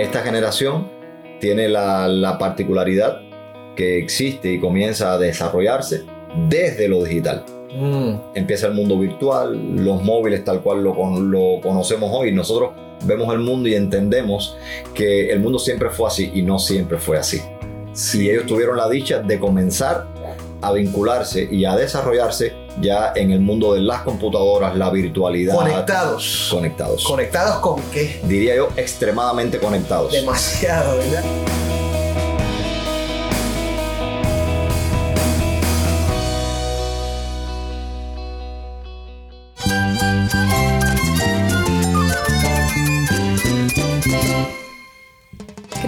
esta generación tiene la, la particularidad que existe y comienza a desarrollarse desde lo digital. Mm. Empieza el mundo virtual, los móviles tal cual lo conocemos hoy. Nosotros vemos el mundo y entendemos que el mundo siempre fue así y no siempre fue así. Si ellos tuvieron la dicha de comenzar a vincularse y a desarrollarse ya en el mundo de las computadoras, la virtualidad. Conectados. Conectados. ¿Conectados con qué? Diría yo extremadamente conectados. Demasiado, ¿verdad?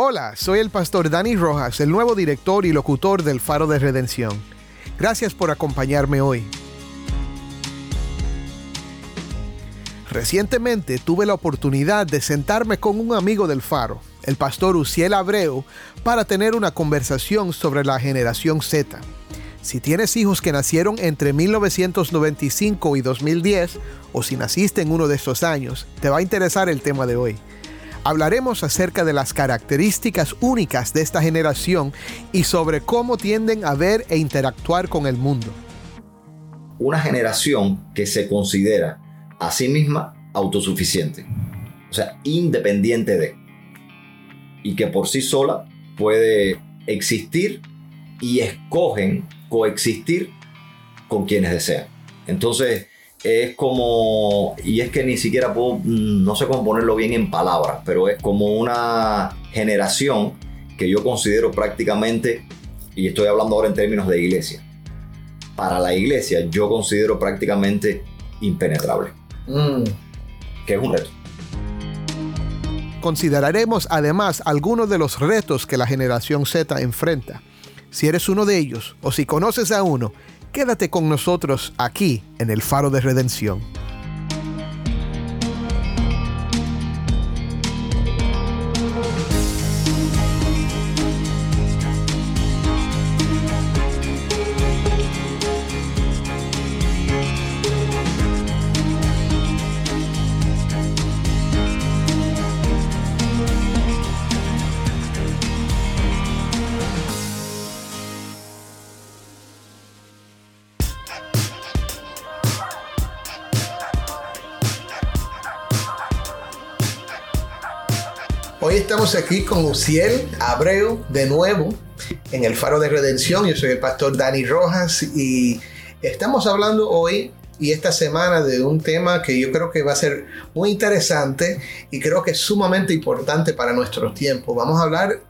Hola, soy el pastor Dani Rojas, el nuevo director y locutor del Faro de Redención. Gracias por acompañarme hoy. Recientemente tuve la oportunidad de sentarme con un amigo del Faro, el pastor Uciel Abreu, para tener una conversación sobre la generación Z. Si tienes hijos que nacieron entre 1995 y 2010, o si naciste en uno de estos años, te va a interesar el tema de hoy. Hablaremos acerca de las características únicas de esta generación y sobre cómo tienden a ver e interactuar con el mundo. Una generación que se considera a sí misma autosuficiente. O sea, independiente de. Y que por sí sola puede existir y escogen coexistir con quienes desean. Entonces, es como, y es que ni siquiera puedo, mm, no sé cómo ponerlo bien en palabras, pero es como una generación que yo considero prácticamente, y estoy hablando ahora en términos de iglesia, para la iglesia yo considero prácticamente impenetrable, Mm. que es un reto. Consideraremos además algunos de los retos que la generación Z enfrenta. Si eres uno de ellos o si conoces a uno, quédate con nosotros aquí en el Faro de Redención. Hoy estamos aquí con Uciel Abreu de nuevo en el Faro de Redención. Yo soy el pastor Dani Rojas y estamos hablando hoy y esta semana de un tema que yo creo que va a ser muy interesante y creo que es sumamente importante para nuestros tiempos. Vamos a hablar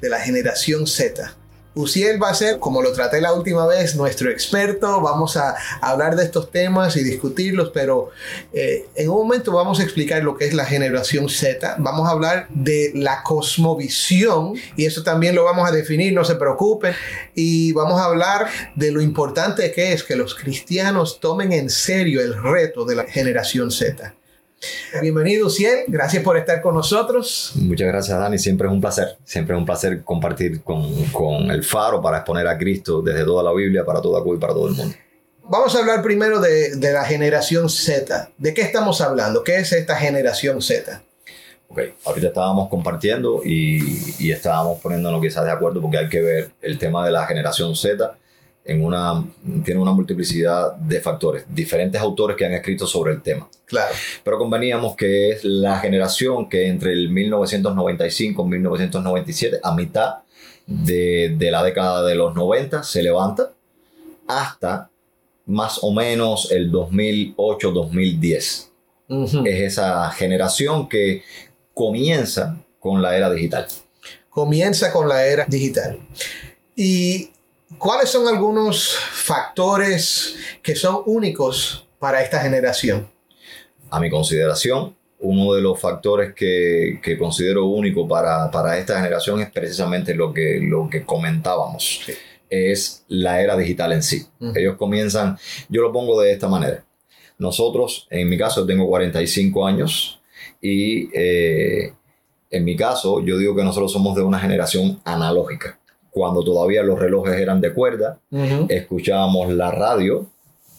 de la generación Z. Uciel va a ser, como lo traté la última vez, nuestro experto. Vamos a hablar de estos temas y discutirlos, pero eh, en un momento vamos a explicar lo que es la generación Z. Vamos a hablar de la cosmovisión y eso también lo vamos a definir, no se preocupen. Y vamos a hablar de lo importante que es que los cristianos tomen en serio el reto de la generación Z. Bienvenido, Uciel. Gracias por estar con nosotros. Muchas gracias, Dani. Siempre es un placer. Siempre es un placer compartir con, con el faro para exponer a Cristo desde toda la Biblia, para toda Cuba y para todo el mundo. Vamos a hablar primero de, de la generación Z. ¿De qué estamos hablando? ¿Qué es esta generación Z? Ok, ahorita estábamos compartiendo y, y estábamos poniéndonos quizás de acuerdo porque hay que ver el tema de la generación Z en una, tiene una multiplicidad de factores, diferentes autores que han escrito sobre el tema. Claro. Pero conveníamos que es la generación que entre el 1995 y 1997, a mitad de, de la década de los 90, se levanta hasta más o menos el 2008-2010. Es esa generación que comienza con la era digital. Comienza con la era digital. ¿Y cuáles son algunos factores que son únicos para esta generación? A mi consideración, uno de los factores que, considero único para, esta generación es precisamente lo que, lo que comentábamos. Es la era digital en sí. Ellos comienzan, yo lo pongo de esta manera. Nosotros, en mi caso, tengo 45 años y eh, en mi caso, yo digo que nosotros somos de una generación analógica. Cuando todavía los relojes eran de cuerda, escuchábamos la radio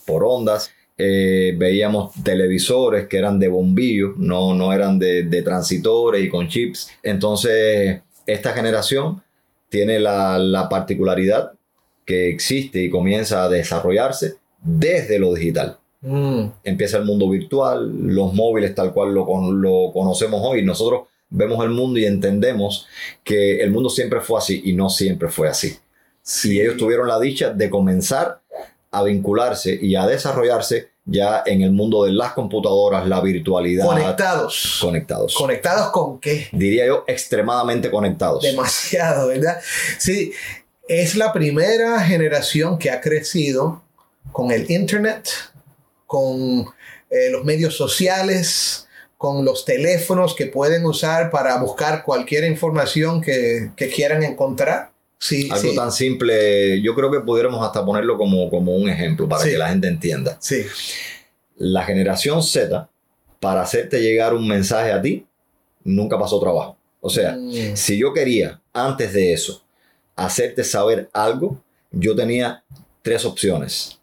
por ondas eh, veíamos televisores que eran de bombillos, no, no eran de, transitores y con chips. Entonces, esta generación tiene la, particularidad que existe y comienza a desarrollarse desde lo digital. Mm. Empieza el mundo virtual, los móviles tal cual lo, lo conocemos hoy. Nosotros vemos el mundo y entendemos que el mundo siempre fue así y no siempre fue así. Si ellos tuvieron la dicha de comenzar a vincularse y a desarrollarse ya en el mundo de las computadoras, la virtualidad. Conectados. Conectados. ¿Conectados con qué? Diría yo, extremadamente conectados. Demasiado, ¿verdad? Sí, es la primera generación que ha crecido con el Internet, con eh, los medios sociales, con los teléfonos que pueden usar para buscar cualquier información que, que quieran encontrar. Algo tan simple, yo creo que pudiéramos hasta ponerlo como, como un ejemplo para que la gente entienda. Sí. La generación Z, para hacerte llegar un mensaje a ti, nunca pasó trabajo. O sea, mm. si yo quería, antes de eso, hacerte saber algo, yo tenía tres opciones.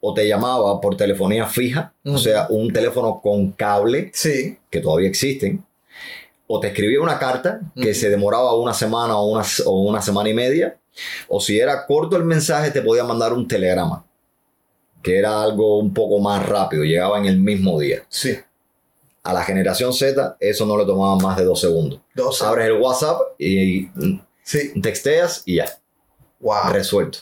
O te llamaba por telefonía fija, o sea, un teléfono con cable, sí. que todavía existen, o te escribía una carta que se demoraba una semana o una, o una semana y media, o si era corto el mensaje te podía mandar un telegrama, que era algo un poco más rápido, llegaba en el mismo día. Sí. A la generación Z eso no le tomaba más de dos segundos. Dos Abres el WhatsApp y sí. texteas y ya. Wow. Resuelto.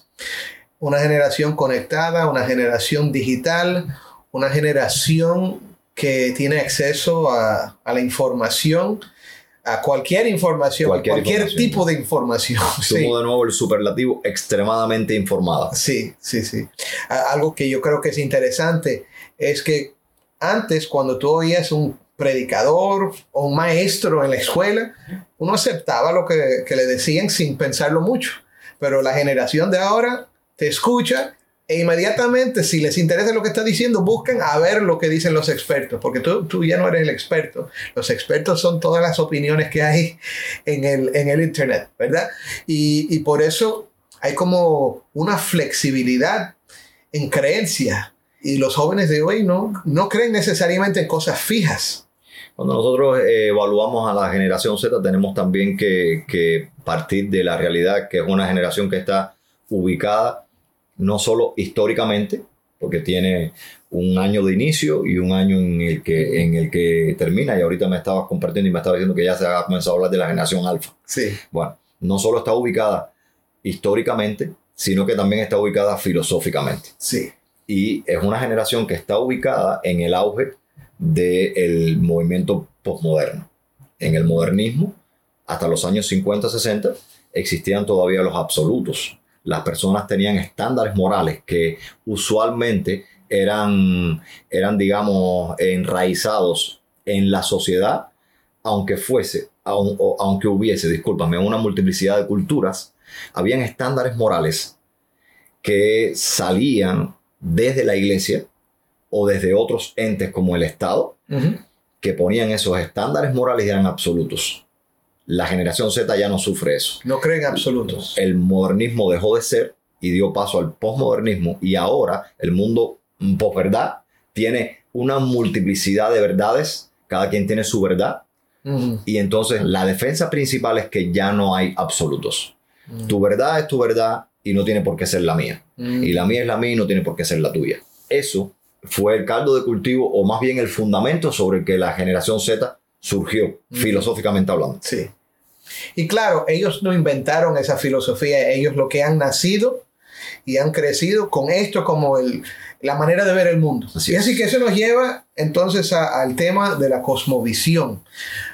Una generación conectada, una generación digital, una generación que tiene acceso a, a la información a cualquier información, cualquier, tipo de información. Sumo de nuevo el superlativo extremadamente informada. Sí, sí, sí. Algo que yo creo que es interesante es que antes cuando tú oías un predicador o un maestro en la escuela, uno aceptaba lo que, que le decían sin pensarlo mucho. Pero la generación de ahora te escucha e inmediatamente, si les interesa lo que está diciendo, buscan a ver lo que dicen los expertos, porque tú, tú ya no eres el experto. Los expertos son todas las opiniones que hay en el, en el Internet, ¿verdad? Y, y por eso hay como una flexibilidad en creencia. Y los jóvenes de hoy no, no creen necesariamente en cosas fijas. Cuando nosotros eh, evaluamos a la generación Z, tenemos también que, que partir de la realidad que es una generación que está ubicada no solo históricamente, porque tiene un año de inicio y un año en el que, en el que termina, y ahorita me estabas compartiendo y me estabas diciendo que ya se ha comenzado a hablar de la generación alfa. Sí. Bueno, no solo está ubicada históricamente, sino que también está ubicada filosóficamente. Sí. Y es una generación que está ubicada en el auge del movimiento postmoderno. En el modernismo, hasta los años 50-60, existían todavía los absolutos, las personas tenían estándares morales que usualmente eran, eran digamos, enraizados en la sociedad, aunque fuese, aunque hubiese, discúlpame, una multiplicidad de culturas, habían estándares morales que salían desde la iglesia o desde otros entes como el Estado, que ponían esos estándares morales y eran absolutos. La generación Z ya no sufre eso. No creen absolutos. El modernismo dejó de ser y dio paso al posmodernismo y ahora el mundo posverdad tiene una multiplicidad de verdades, cada quien tiene su verdad y entonces la defensa principal es que ya no hay absolutos. Tu verdad es tu verdad y no tiene por qué ser la mía. Y la mía es la mía y no tiene por qué ser la tuya. Eso fue el caldo de cultivo o más bien el fundamento sobre el que la generación Z surgió, filosóficamente hablando. Sí. Y claro, ellos no inventaron esa filosofía, ellos lo que han nacido y han crecido con esto como el, la manera de ver el mundo. Así y es. que eso nos lleva entonces a- al tema de la cosmovisión.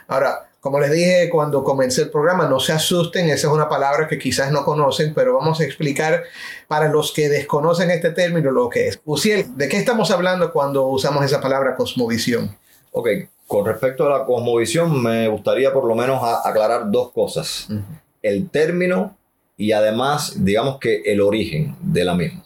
Ahora, como les dije cuando comencé el programa, no se asusten, esa es una palabra que quizás no conocen, pero vamos a explicar para los que desconocen este término lo que es. Uciel, ¿de qué estamos hablando cuando usamos esa palabra cosmovisión? Ok, con respecto a la cosmovisión, me gustaría por lo menos aclarar dos cosas. El término y además, digamos que el origen de la misma.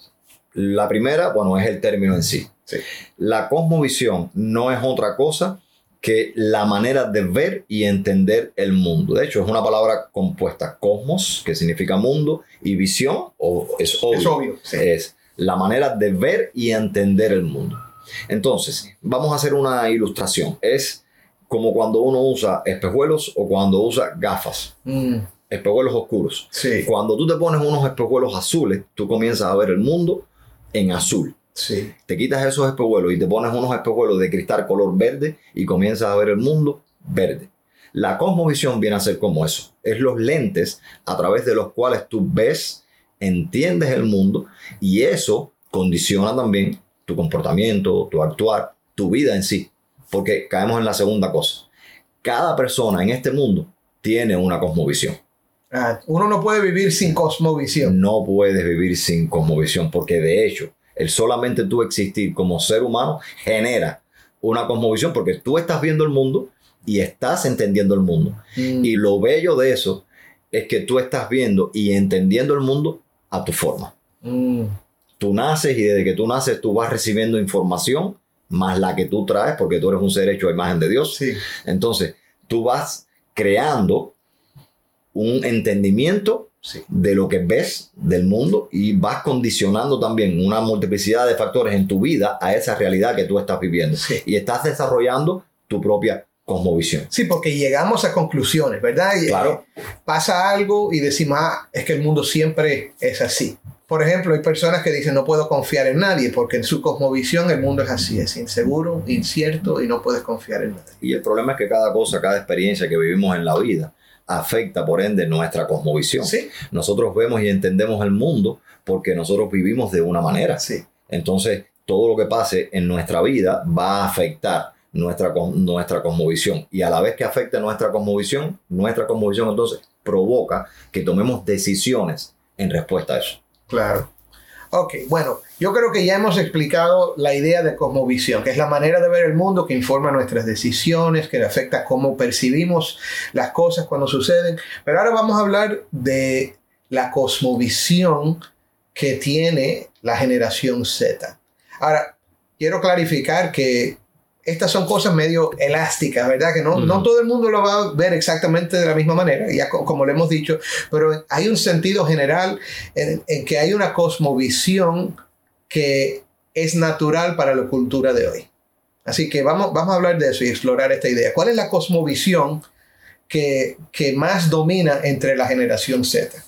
La primera, bueno, es el término en sí. Sí. La cosmovisión no es otra cosa que la manera de ver y entender el mundo. De hecho, es una palabra compuesta, cosmos, que significa mundo, y visión, o es obvio, Es obvio, sí. es la manera de ver y entender el mundo. Entonces, vamos a hacer una ilustración. Es como cuando uno usa espejuelos o cuando usa gafas, Mm, espejuelos oscuros. sí, Cuando tú te pones unos espejuelos azules, tú comienzas a ver el mundo en azul. sí. Te quitas esos espejuelos y te pones unos espejuelos de cristal color verde y comienzas a ver el mundo verde. La cosmovisión viene a ser como eso. Es los lentes a través de los cuales tú ves, entiendes el mundo y eso condiciona también tu comportamiento, tu actuar, tu vida en sí. Porque caemos en la segunda cosa. Cada persona en este mundo tiene una cosmovisión. Ah, uno no puede vivir sin cosmovisión. No puedes vivir sin cosmovisión porque de hecho, el solamente tú existir como ser humano genera una cosmovisión porque tú estás viendo el mundo y estás entendiendo el mundo. Mm, Y lo bello de eso es que tú estás viendo y entendiendo el mundo a tu forma. mm, Tú naces y desde que tú naces tú vas recibiendo información más la que tú traes porque tú eres un ser hecho a imagen de Dios. sí, Entonces, tú vas creando un entendimiento sí. de lo que ves del mundo y vas condicionando también una multiplicidad de factores en tu vida a esa realidad que tú estás viviendo. Sí. Y estás desarrollando tu propia cosmovisión. Sí, porque llegamos a conclusiones, ¿verdad? Y, Claro. eh, Pasa algo y decimos, ah, es que el mundo siempre es así. Por ejemplo, hay personas que dicen, no puedo confiar en nadie, porque en su cosmovisión el mundo es así, es inseguro, incierto y no puedes confiar en nadie. Y el problema es que cada cosa, cada experiencia que vivimos en la vida afecta por ende nuestra cosmovisión. Sí, Nosotros vemos y entendemos el mundo porque nosotros vivimos de una manera. sí. Entonces, todo lo que pase en nuestra vida va a afectar nuestra, nuestra cosmovisión. Y a la vez que afecta nuestra cosmovisión, nuestra cosmovisión entonces provoca que tomemos decisiones en respuesta a eso. Claro. Ok, bueno, yo creo que ya hemos explicado la idea de cosmovisión, que es la manera de ver el mundo que informa nuestras decisiones, que afecta cómo percibimos las cosas cuando suceden. Pero ahora vamos a hablar de la cosmovisión que tiene la generación Z. Ahora, quiero clarificar que estas son cosas medio elásticas, ¿verdad? Que no, no todo el mundo lo va a ver exactamente de la misma manera, ya co- como le hemos dicho, pero hay un sentido general en, en que hay una cosmovisión que es natural para la cultura de hoy. Así que vamos, vamos a hablar de eso y explorar esta idea. ¿Cuál es la cosmovisión que, que más domina entre la generación Z?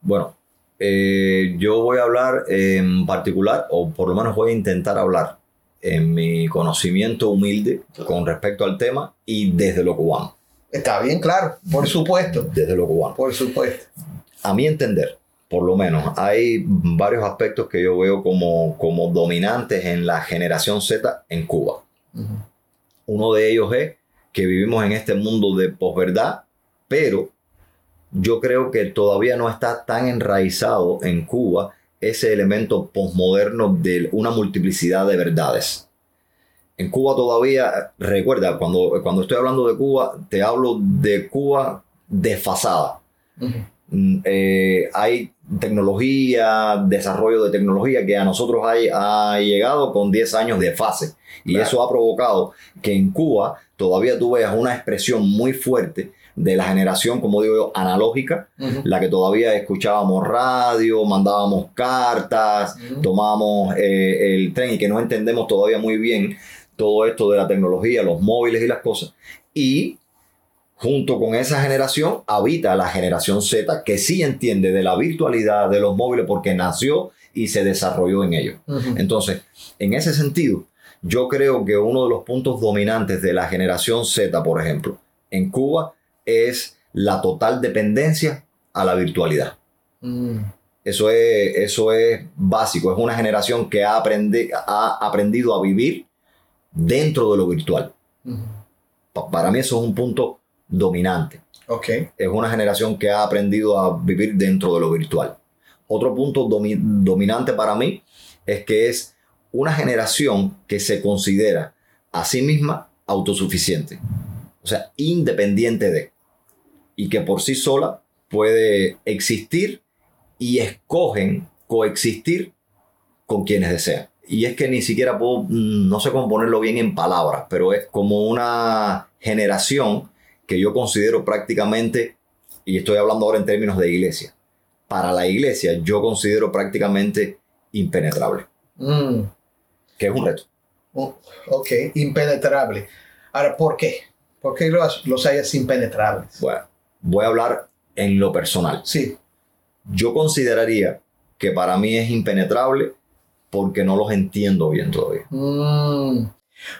Bueno, eh, yo voy a hablar en particular, o por lo menos voy a intentar hablar en mi conocimiento humilde con respecto al tema y desde lo cubano. Está bien claro, por supuesto, Desde lo cubano. por supuesto. a mi entender, por lo menos, hay varios aspectos que yo veo como, como dominantes en la generación Z en Cuba. Uno de ellos es que vivimos en este mundo de posverdad, pero yo creo que todavía no está tan enraizado en Cuba ese elemento posmoderno de una multiplicidad de verdades. En Cuba todavía, recuerda, cuando, cuando estoy hablando de Cuba, te hablo de Cuba desfasada. Mm, eh, hay tecnología, desarrollo de tecnología que a nosotros hay- ha llegado con 10 años de fase. Y Claro. eso ha provocado que en Cuba todavía tú veas una expresión muy fuerte de la generación, como digo yo, analógica, la que todavía escuchábamos radio, mandábamos cartas, tomábamos eh, el tren y que no entendemos todavía muy bien todo esto de la tecnología, los móviles y las cosas. Y junto con esa generación habita la generación Z que sí entiende de la virtualidad de los móviles porque nació y se desarrolló en ellos. Entonces, en ese sentido, yo creo que uno de los puntos dominantes de la generación Z, por ejemplo, en Cuba es la total dependencia a la virtualidad. Mm. Eso es, eso es básico. Es una generación que ha, ha aprendido a vivir dentro de lo virtual. Para mí eso es un punto dominante. Okay. Es una generación que ha aprendido a vivir dentro de lo virtual. Otro punto dominante para mí es que es una generación que se considera a sí misma autosuficiente. O sea, independiente de. Y que por sí sola puede existir y escogen coexistir con quienes desean. Y es que ni siquiera puedo, mm, no sé cómo ponerlo bien en palabras, pero es como una generación que yo considero prácticamente, y estoy hablando ahora en términos de iglesia, para la iglesia yo considero prácticamente impenetrable. Mm. Que es un reto. Oh, ok, impenetrable. Ahora, ¿por qué? ¿Por qué los, los hayas impenetrables? Bueno, voy a hablar en lo personal. Sí. Yo consideraría que para mí es impenetrable porque no los entiendo bien todavía. Mm.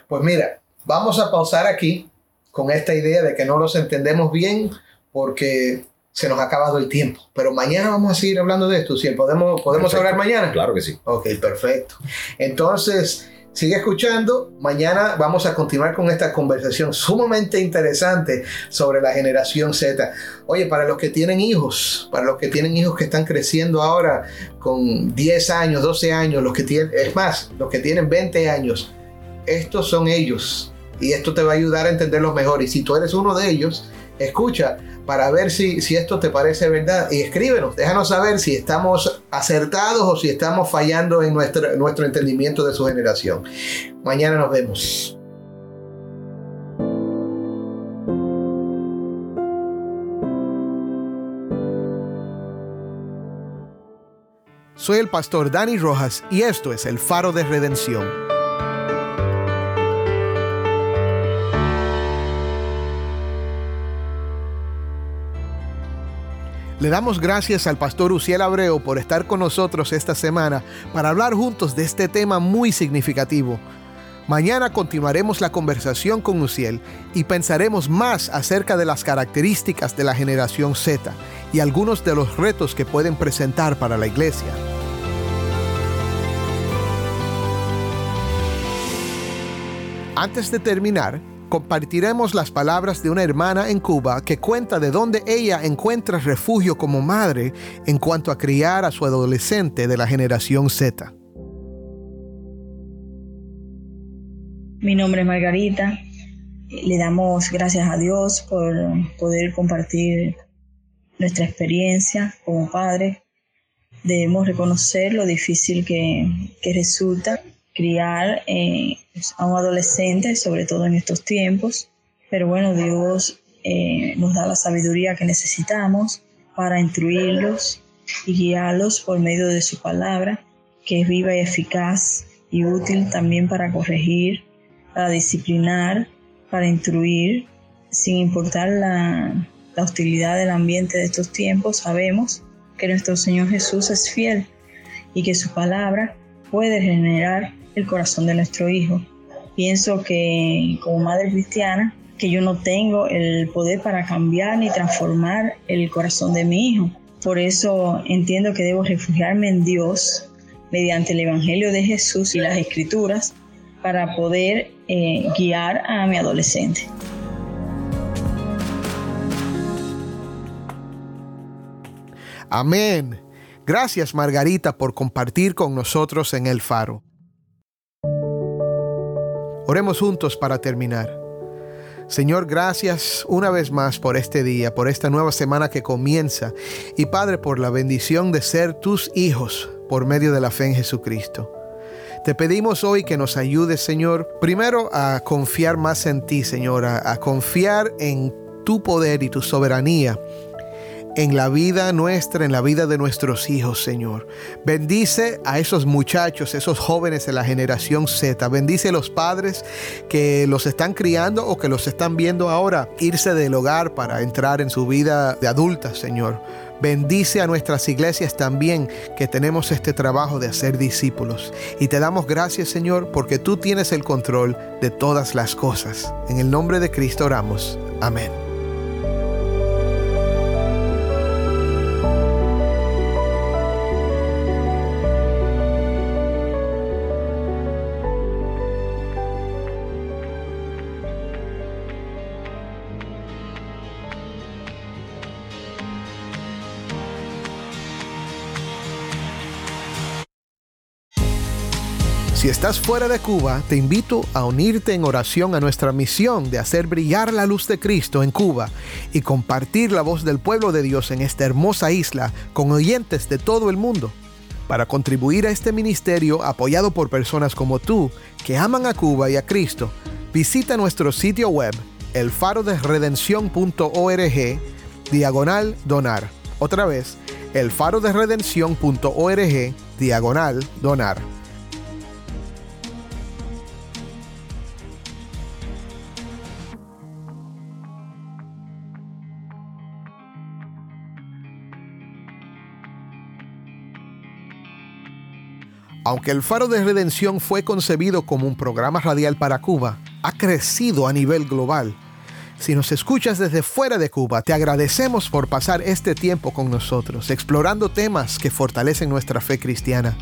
Pues mira, vamos a pausar aquí con esta idea de que no los entendemos bien porque se nos ha acabado el tiempo. Pero mañana vamos a seguir hablando de esto. Si podemos, podemos hablar mañana. Claro que sí. Ok, perfecto. Entonces, Sigue escuchando. Mañana vamos a continuar con esta conversación sumamente interesante sobre la generación Z. Oye, para los que tienen hijos, para los que tienen hijos que están creciendo ahora con 10 años, 12 años, los que tienen, es más, los que tienen 20 años, estos son ellos. Y esto te va a ayudar a entenderlos mejor. Y si tú eres uno de ellos, escucha para ver si, si esto te parece verdad y escríbenos, déjanos saber si estamos acertados o si estamos fallando en nuestro, nuestro entendimiento de su generación. Mañana nos vemos. Soy el pastor Dani Rojas y esto es el faro de redención. Le damos gracias al pastor Uciel Abreu por estar con nosotros esta semana para hablar juntos de este tema muy significativo. Mañana continuaremos la conversación con Uciel y pensaremos más acerca de las características de la generación Z y algunos de los retos que pueden presentar para la iglesia. Antes de terminar, compartiremos las palabras de una hermana en Cuba que cuenta de dónde ella encuentra refugio como madre en cuanto a criar a su adolescente de la generación Z. Mi nombre es Margarita. Le damos gracias a Dios por poder compartir nuestra experiencia como padre. Debemos reconocer lo difícil que, que resulta criar eh, a un adolescente, sobre todo en estos tiempos. Pero bueno, Dios eh, nos da la sabiduría que necesitamos para instruirlos y guiarlos por medio de su palabra, que es viva y eficaz y útil también para corregir, para disciplinar, para instruir, sin importar la, la hostilidad del ambiente de estos tiempos, sabemos que nuestro Señor Jesús es fiel y que su palabra puede generar el corazón de nuestro hijo. Pienso que como madre cristiana, que yo no tengo el poder para cambiar ni transformar el corazón de mi hijo. Por eso entiendo que debo refugiarme en Dios mediante el Evangelio de Jesús y las Escrituras para poder eh, guiar a mi adolescente. Amén. Gracias Margarita por compartir con nosotros en el faro. Oremos juntos para terminar. Señor, gracias una vez más por este día, por esta nueva semana que comienza y Padre por la bendición de ser tus hijos por medio de la fe en Jesucristo. Te pedimos hoy que nos ayudes, Señor, primero a confiar más en ti, Señor, a, a confiar en tu poder y tu soberanía en la vida nuestra, en la vida de nuestros hijos, Señor. Bendice a esos muchachos, esos jóvenes de la generación Z. Bendice a los padres que los están criando o que los están viendo ahora irse del hogar para entrar en su vida de adulta, Señor. Bendice a nuestras iglesias también que tenemos este trabajo de hacer discípulos. Y te damos gracias, Señor, porque tú tienes el control de todas las cosas. En el nombre de Cristo oramos. Amén. Si estás fuera de Cuba, te invito a unirte en oración a nuestra misión de hacer brillar la luz de Cristo en Cuba y compartir la voz del pueblo de Dios en esta hermosa isla con oyentes de todo el mundo. Para contribuir a este ministerio apoyado por personas como tú que aman a Cuba y a Cristo, visita nuestro sitio web elfaroderedención.org diagonal donar. Otra vez, elfaroderedención.org diagonal donar. Aunque el Faro de Redención fue concebido como un programa radial para Cuba, ha crecido a nivel global. Si nos escuchas desde fuera de Cuba, te agradecemos por pasar este tiempo con nosotros, explorando temas que fortalecen nuestra fe cristiana.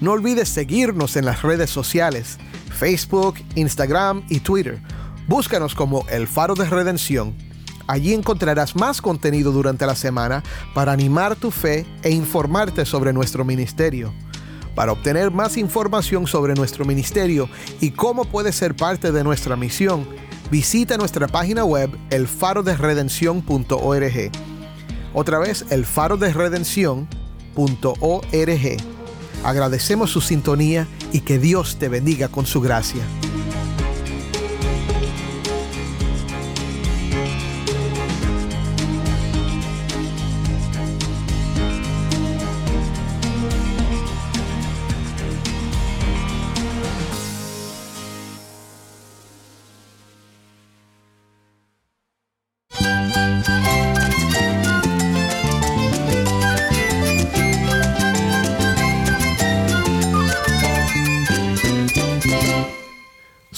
No olvides seguirnos en las redes sociales, Facebook, Instagram y Twitter. Búscanos como El Faro de Redención. Allí encontrarás más contenido durante la semana para animar tu fe e informarte sobre nuestro ministerio. Para obtener más información sobre nuestro ministerio y cómo puedes ser parte de nuestra misión, visita nuestra página web elfaroderedención.org. Otra vez, elfaroderedención.org. Agradecemos su sintonía y que Dios te bendiga con su gracia.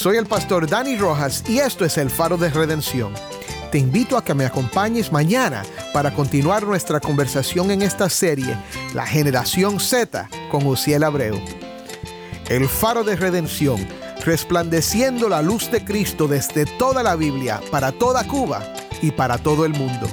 Soy el pastor Dani Rojas y esto es el Faro de Redención. Te invito a que me acompañes mañana para continuar nuestra conversación en esta serie, La Generación Z, con Uciel Abreu. El Faro de Redención, resplandeciendo la luz de Cristo desde toda la Biblia, para toda Cuba y para todo el mundo.